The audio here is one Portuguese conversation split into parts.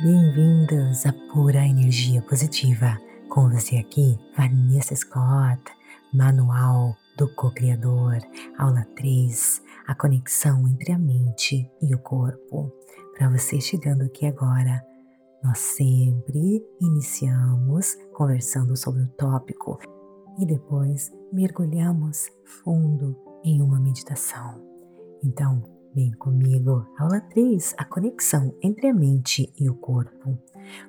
Bem-vindos à Pura Energia Positiva. Com você aqui, Vanessa Scott, Manual do Co-Criador, aula 3, a conexão entre a mente e o corpo. Para você chegando aqui agora, nós sempre iniciamos conversando sobre o tópico e depois mergulhamos fundo em uma meditação. Então, vem comigo, aula 3, a conexão entre a mente e o corpo.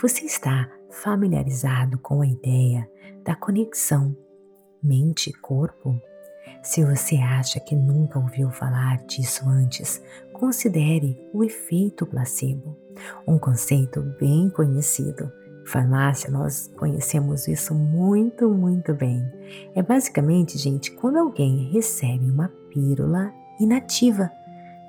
Você está familiarizado com a ideia da conexão mente-corpo? Se você acha que nunca ouviu falar disso antes, considere o efeito placebo, um conceito bem conhecido farmácia, nós conhecemos isso muito, muito bem. É basicamente, gente, quando alguém recebe uma pílula inativa.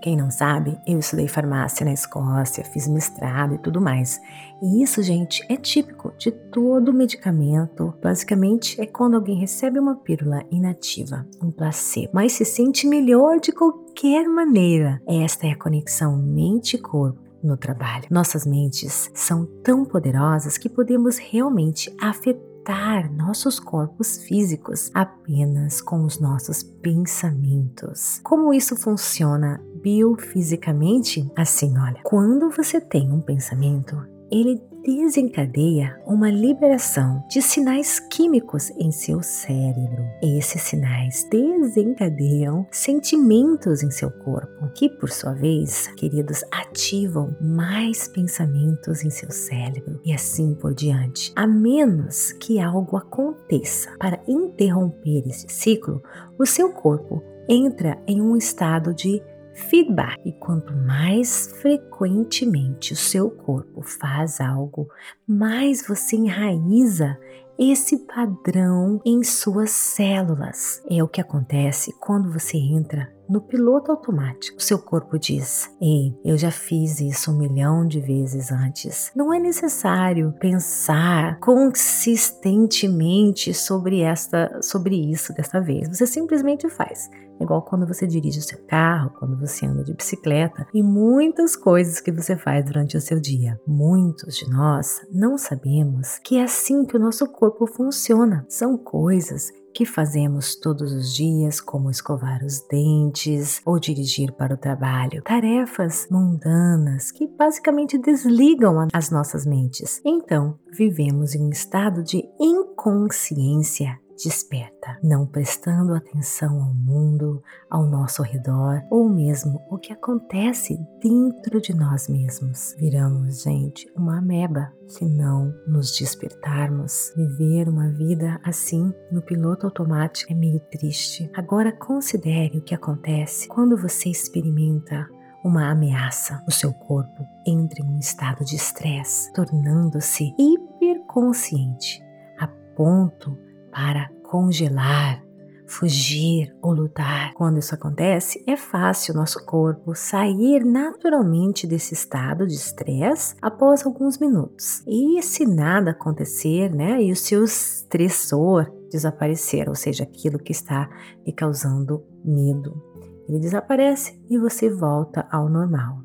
Quem não sabe, eu estudei farmácia na Escócia, fiz mestrado e tudo mais. E isso, gente, é típico de todo medicamento. Basicamente, é quando alguém recebe uma pílula inativa, um placebo, mas se sente melhor de qualquer maneira. Esta é a conexão mente-corpo no trabalho. Nossas mentes são tão poderosas que podemos realmente afetar nossos corpos físicos apenas com os nossos pensamentos. Como isso funciona biofisicamente? Assim, olha, quando você tem um pensamento, ele desencadeia uma liberação de sinais químicos em seu cérebro. Esses sinais desencadeiam sentimentos em seu corpo, que por sua vez, queridos, ativam mais pensamentos em seu cérebro e assim por diante. A menos que algo aconteça para interromper esse ciclo, o seu corpo entra em um estado de feedback. E quanto mais frequentemente o seu corpo faz algo, mais você enraiza esse padrão em suas células. É o que acontece quando você entra no piloto automático. Seu corpo diz: Ei, eu já fiz isso um milhão de vezes antes. Não é necessário pensar consistentemente sobre esta, sobre isso desta vez. Você simplesmente faz. Igual quando você dirige o seu carro, quando você anda de bicicleta e muitas coisas que você faz durante o seu dia. Muitos de nós não sabemos que é assim que o nosso corpo funciona. São coisas que fazemos todos os dias, como escovar os dentes ou dirigir para o trabalho. Tarefas mundanas que basicamente desligam as nossas mentes. Então, vivemos em um estado de inconsciência desperta, não prestando atenção ao mundo, ao nosso redor ou mesmo o que acontece dentro de nós mesmos. Viramos, gente, uma ameba se não nos despertarmos. Viver uma vida assim no piloto automático é meio triste. Agora considere o que acontece quando você experimenta uma ameaça, o seu corpo entra em um estado de estresse, tornando-se hiperconsciente, a ponto para congelar, fugir ou lutar. Quando isso acontece, é fácil nosso corpo sair naturalmente desse estado de estresse após alguns minutos. E se nada acontecer, né, e o seu estressor desaparecer, ou seja, aquilo que está lhe causando medo, ele desaparece e você volta ao normal.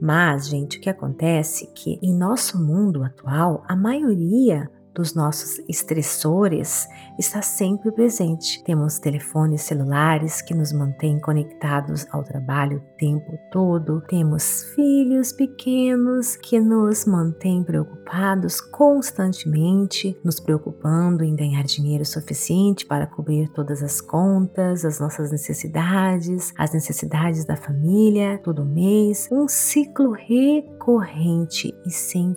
Mas, gente, o que acontece é que em nosso mundo atual, a maioria dos nossos estressores está sempre presente. Temos telefones celulares que nos mantêm conectados ao trabalho o tempo todo, temos filhos pequenos que nos mantêm preocupados constantemente, nos preocupando em ganhar dinheiro suficiente para cobrir todas as contas, as nossas necessidades, as necessidades da família todo mês, um ciclo recorrente e sem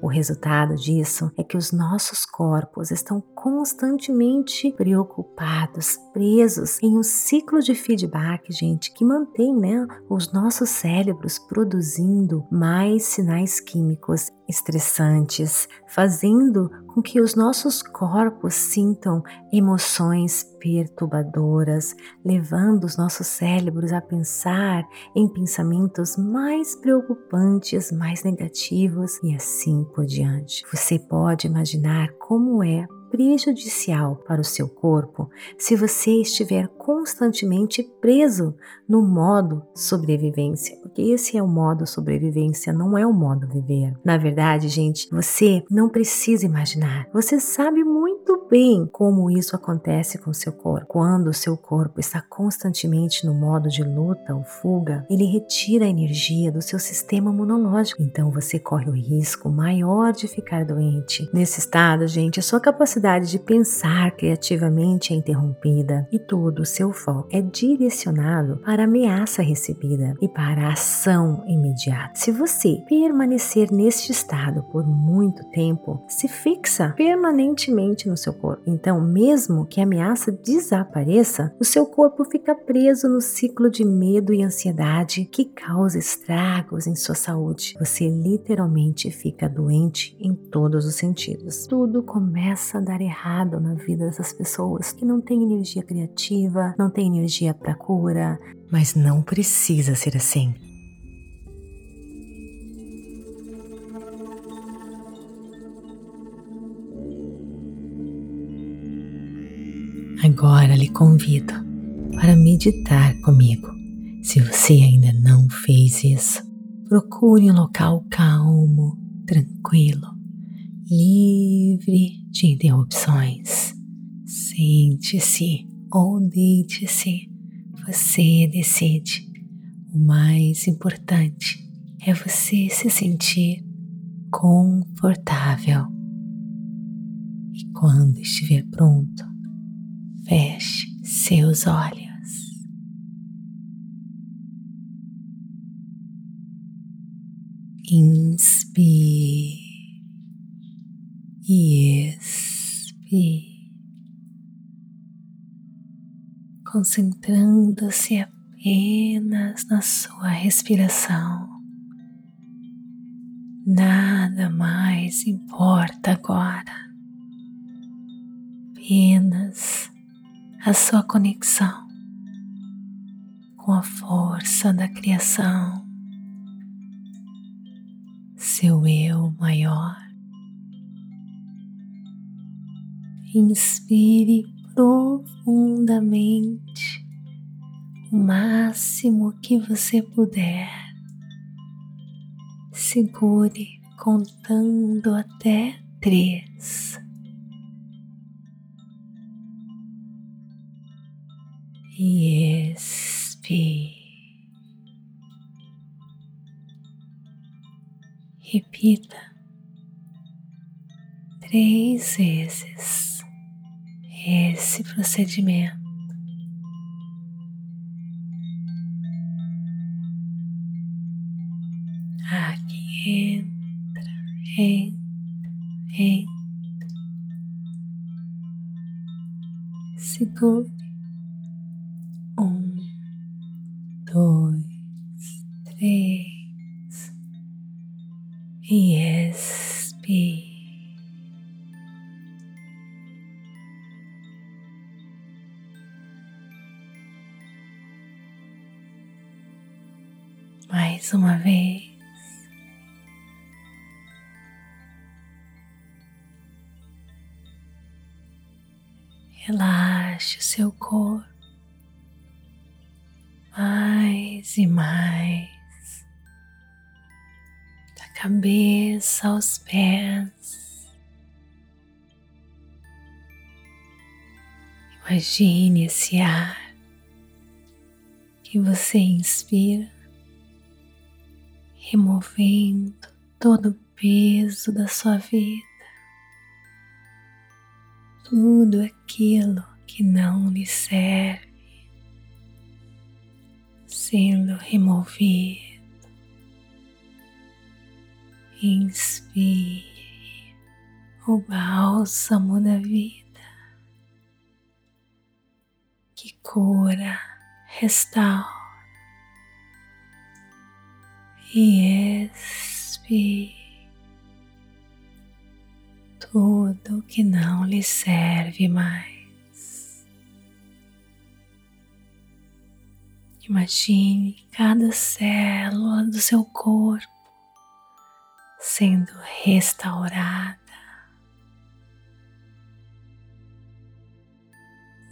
O resultado disso é que os nossos corpos estão constantemente preocupados, presos em um ciclo de feedback, gente, que mantém, né, os nossos cérebros produzindo mais sinais químicos estressantes, fazendo com que os nossos corpos sintam emoções perturbadoras, levando os nossos cérebros a pensar em pensamentos mais preocupantes, mais negativos e assim por diante. Você pode imaginar como é prejudicial para o seu corpo se você estiver constantemente preso no modo sobrevivência, porque esse é o modo sobrevivência, não é o modo viver. Na verdade, gente, você não precisa imaginar. Você sabe muito bem como isso acontece com seu corpo. Quando o seu corpo está constantemente no modo de luta ou fuga, ele retira a energia do seu sistema imunológico. Então você corre o risco maior de ficar doente. Nesse estado, gente, a sua capacidade de pensar criativamente é interrompida e todo o seu foco é direcionado para a ameaça recebida e para a ação imediata. Se você permanecer neste estado por muito tempo, se fixa permanentemente no seu corpo. Então, mesmo que a ameaça desapareça, o seu corpo fica preso no ciclo de medo e ansiedade que causa estragos em sua saúde. Você literalmente fica doente em todos os sentidos. Tudo começa a dar errado na vida dessas pessoas que não têm energia criativa, não têm energia para cura, mas não precisa ser assim. Agora lhe convido para meditar comigo. Se você ainda não fez isso, procure um local calmo, tranquilo, livre de interrupções. Sente-se ou deite-se, você decide. O mais importante é você se sentir confortável. E quando estiver pronto, Feche seus olhos. Inspire e expire, concentrando-se apenas na sua respiração. Nada mais importa agora, apenas a sua conexão com a força da criação, seu eu maior. Inspire profundamente o máximo que você puder. Segure contando até três. E expire. Repita três vezes esse procedimento. Aqui entra, entra, entra. Segure mais e mais, da cabeça aos pés. Imagine esse ar que você inspira, removendo todo o peso da sua vida, tudo aquilo que não lhe serve sendo removido. Inspire o bálsamo da vida que cura, restaura e expire tudo que não lhe serve mais. Imagine cada célula do seu corpo sendo restaurada,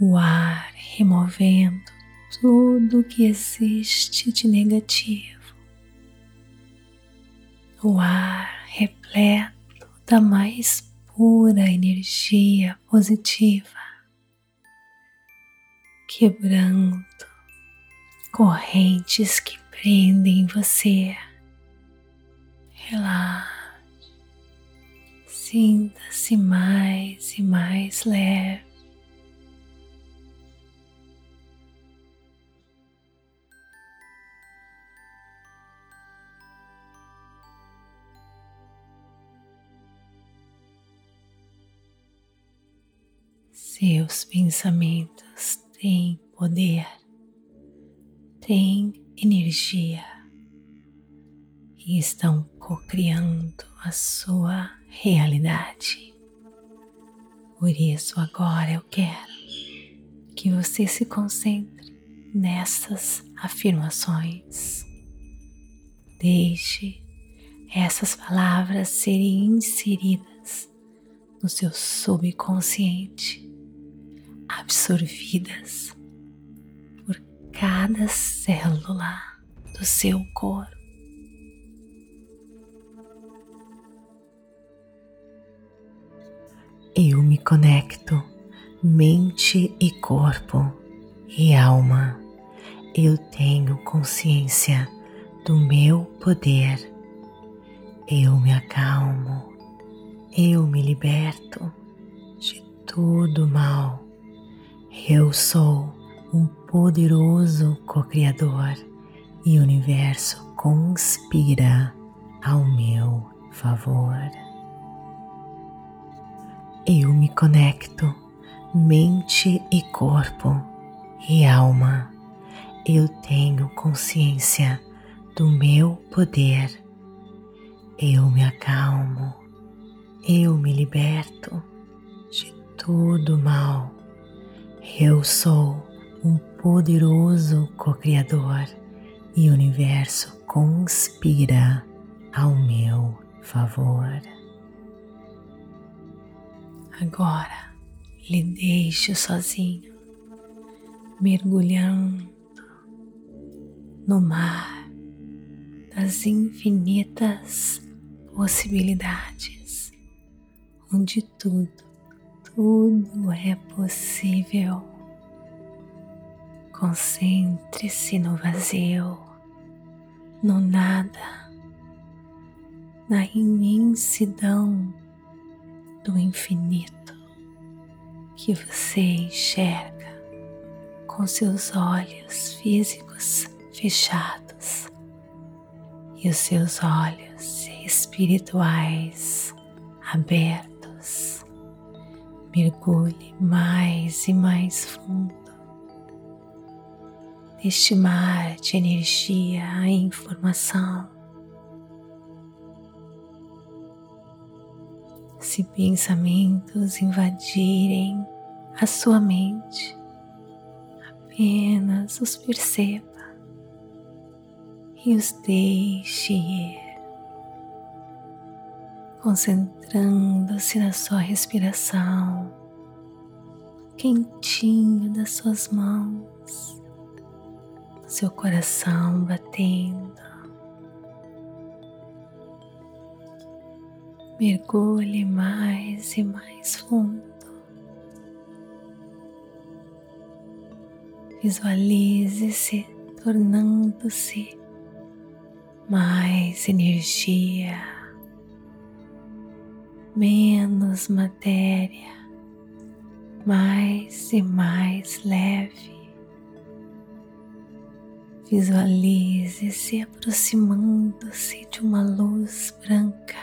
o ar removendo tudo que existe de negativo. O ar repleto da mais pura energia positiva, quebrando correntes que prendem você. Relaxa. Sinta-se mais e mais leve. Seus pensamentos têm poder, têm energia e estão co-criando a sua realidade. Por isso, agora eu quero que você se concentre nessas afirmações. Deixe essas palavras serem inseridas no seu subconsciente, absorvidas cada célula do seu corpo. Eu me conecto, mente e corpo e alma. Eu tenho consciência do meu poder. Eu me acalmo. Eu me liberto de todo mal. Eu sou um poderoso co-criador e o universo conspira ao meu favor. Eu me conecto, mente e corpo e alma. Eu tenho consciência do meu poder. Eu me acalmo. Eu me liberto de todo mal. Eu sou um poderoso co-criador e o universo conspira ao meu favor. Agora lhe deixo sozinho, mergulhando no mar das infinitas possibilidades, onde tudo, tudo é possível. Concentre-se no vazio, no nada, na imensidão do infinito que você enxerga com seus olhos físicos fechados e os seus olhos espirituais abertos. Mergulhe mais e mais fundo neste mar de energia e informação. Se pensamentos invadirem a sua mente, apenas os perceba e os deixe ir, concentrando-se na sua respiração, quentinho das suas mãos, seu coração batendo mergulhe mais e mais fundo. Visualize-se tornando-se mais energia, menos matéria, mais e mais leve. Visualize-se aproximando-se de uma luz branca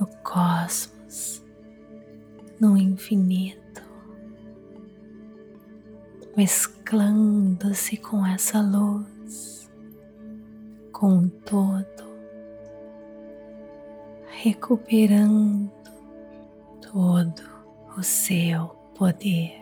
no cosmos, no infinito, mesclando-se com essa luz, com o todo, recuperando todo o seu poder.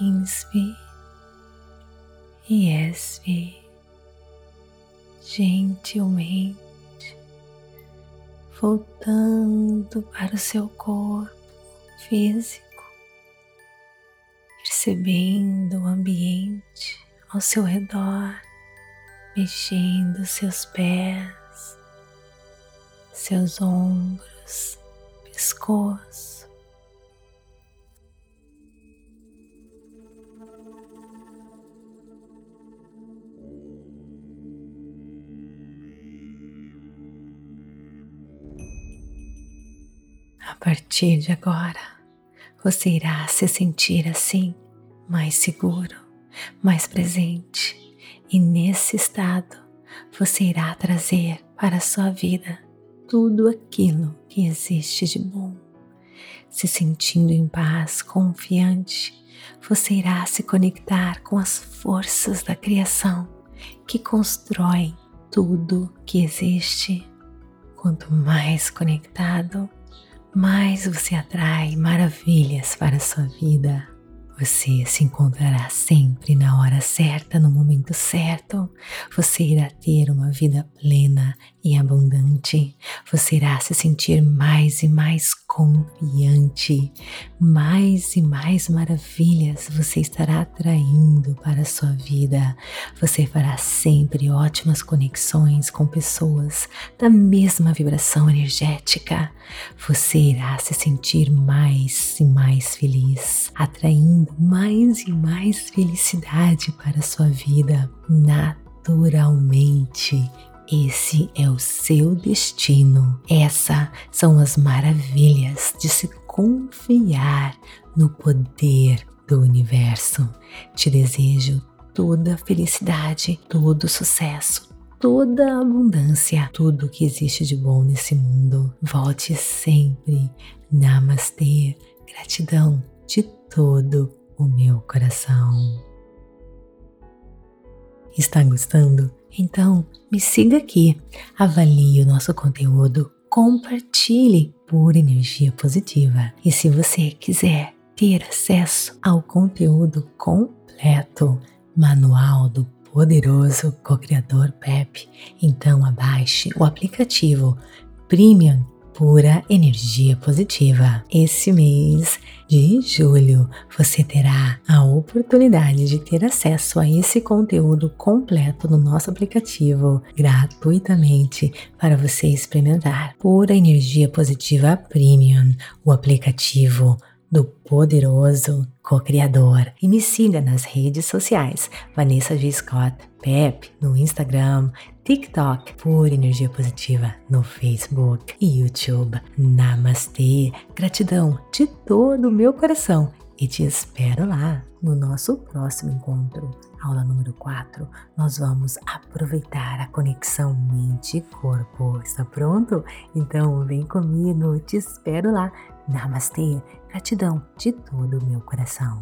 Inspire e expire gentilmente, voltando para o seu corpo físico, percebendo o ambiente ao seu redor, mexendo seus pés, seus ombros, pescoço A partir de agora, você irá se sentir assim, mais seguro, mais presente, e nesse estado você irá trazer para a sua vida tudo aquilo que existe de bom. Se sentindo em paz, confiante, você irá se conectar com as forças da criação que constroem tudo que existe. Quanto mais conectado, mais você atrai maravilhas para a sua vida. Você se encontrará sempre na hora certa, no momento certo. Você irá ter uma vida plena e abundante. Você irá se sentir mais e mais confiante. Mais e mais maravilhas você estará atraindo para a sua vida. Você fará sempre ótimas conexões com pessoas da mesma vibração energética. Você irá se sentir mais e mais feliz, atraindo mais e mais felicidade para a sua vida naturalmente. Esse é o seu destino. Essas são as maravilhas de se confiar no poder do universo. Te desejo toda felicidade, todo o sucesso, toda abundância, tudo que existe de bom nesse mundo. Volte sempre. Namastê. Gratidão de todo o meu coração. Está gostando? Então me siga aqui, avalie o nosso conteúdo, compartilhe por energia positiva. E se você quiser ter acesso ao conteúdo completo, manual do poderoso co-criador Pep, então abaixe o aplicativo Premium pura energia positiva. Esse mês de julho você terá a oportunidade de ter acesso a esse conteúdo completo no nosso aplicativo gratuitamente para você experimentar. Pura energia positiva premium, o aplicativo do poderoso co-criador. E me siga nas redes sociais, Vanessa G. Scott, Pep, no Instagram, TikTok, por Energia Positiva, no Facebook e YouTube. Namastê, gratidão de todo o meu coração e te espero lá no nosso próximo encontro. Aula número 4, nós vamos aproveitar a conexão mente-corpo. Está pronto? Então vem comigo, te espero lá. Namastê, gratidão de todo o meu coração.